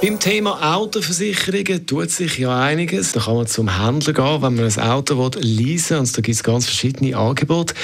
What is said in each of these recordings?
beim Thema Autoversicherungen tut sich ja einiges. Da kann man zum Händler gehen, wenn man ein Auto leasen will. Und da gibt es ganz verschiedene Angebote.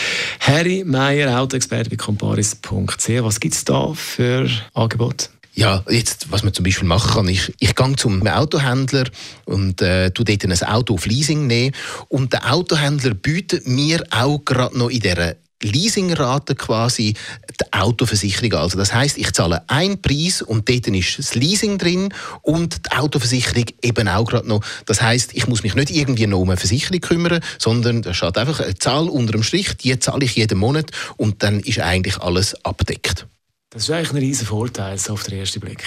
Harry Meyer, Autoexperte bei comparis.ch. Was gibt es da für Angebote? Ja, jetzt, was man zum Beispiel machen kann, ist, ich gehe zum Autohändler und äh, tu dort ein Auto auf Leasing nehmen und der Autohändler bietet mir auch gerade noch in dieser Leasingrate quasi die Autoversicherung. Also das heißt, ich zahle einen Preis und dort ist das Leasing drin und die Autoversicherung eben auch gerade noch. Das heißt, ich muss mich nicht irgendwie noch um eine Versicherung kümmern, sondern da steht einfach eine Zahl unter dem Strich, die zahle ich jeden Monat und dann ist eigentlich alles abdeckt. Das ist eigentlich ein riesen Vorteil auf den ersten Blick.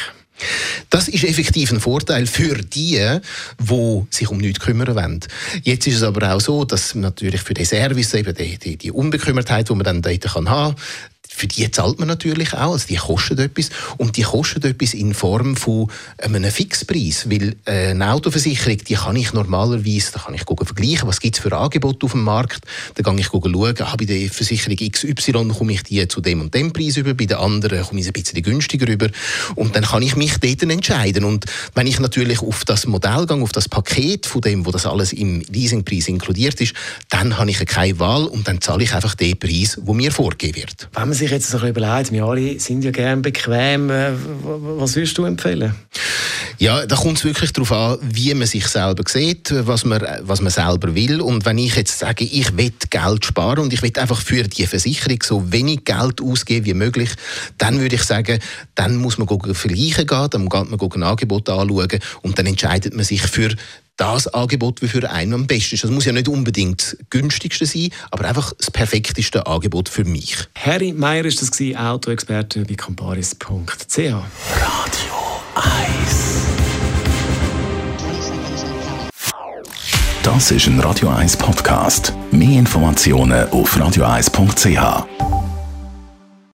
Das ist effektiv ein Vorteil für die, die sich um nichts kümmern wollen. Jetzt ist es aber auch so, dass natürlich für den Service eben die, die, die Unbekümmertheit, die man dann dort haben kann, für die zahlt man natürlich auch, also die kosten etwas. Und die kosten etwas in Form von einem Fixpreis, weil äh, eine Autoversicherung, die kann ich normalerweise, da kann ich gucken, vergleichen, was gibt es für Angebote auf dem Markt, da kann ich gucken, schauen, ah, bei der Versicherung XY komme ich die zu dem und dem Preis über, bei der anderen komme ich ein bisschen günstiger über. Und dann kann ich mich dort entscheiden. Und wenn ich natürlich auf das Modell gehe, auf das Paket von dem, wo das alles im Leasingpreis inkludiert ist, dann habe ich keine Wahl und dann zahle ich einfach den Preis, wo mir vorgegeben wird sich jetzt so überlegt, wir alle sind ja gerne bequem, äh, was würdest du empfehlen? Ja, da kommt es wirklich darauf an, wie man sich selber sieht, was man, was man selber will. Und wenn ich jetzt sage, ich will Geld sparen und ich will einfach für die Versicherung so wenig Geld ausgeben wie möglich, dann würde ich sagen, dann muss man vergleichen gehen, dann geht man ein Angebot anschauen und dann entscheidet man sich für das Angebot, das für einen am besten ist. Das muss ja nicht unbedingt das günstigste sein, aber einfach das perfekteste Angebot für mich. Harry Meyer ist das Autoexperte bei comparis.ch. Radio 1 Das ist ein Radio 1 Podcast. Mehr Informationen auf radio1.ch.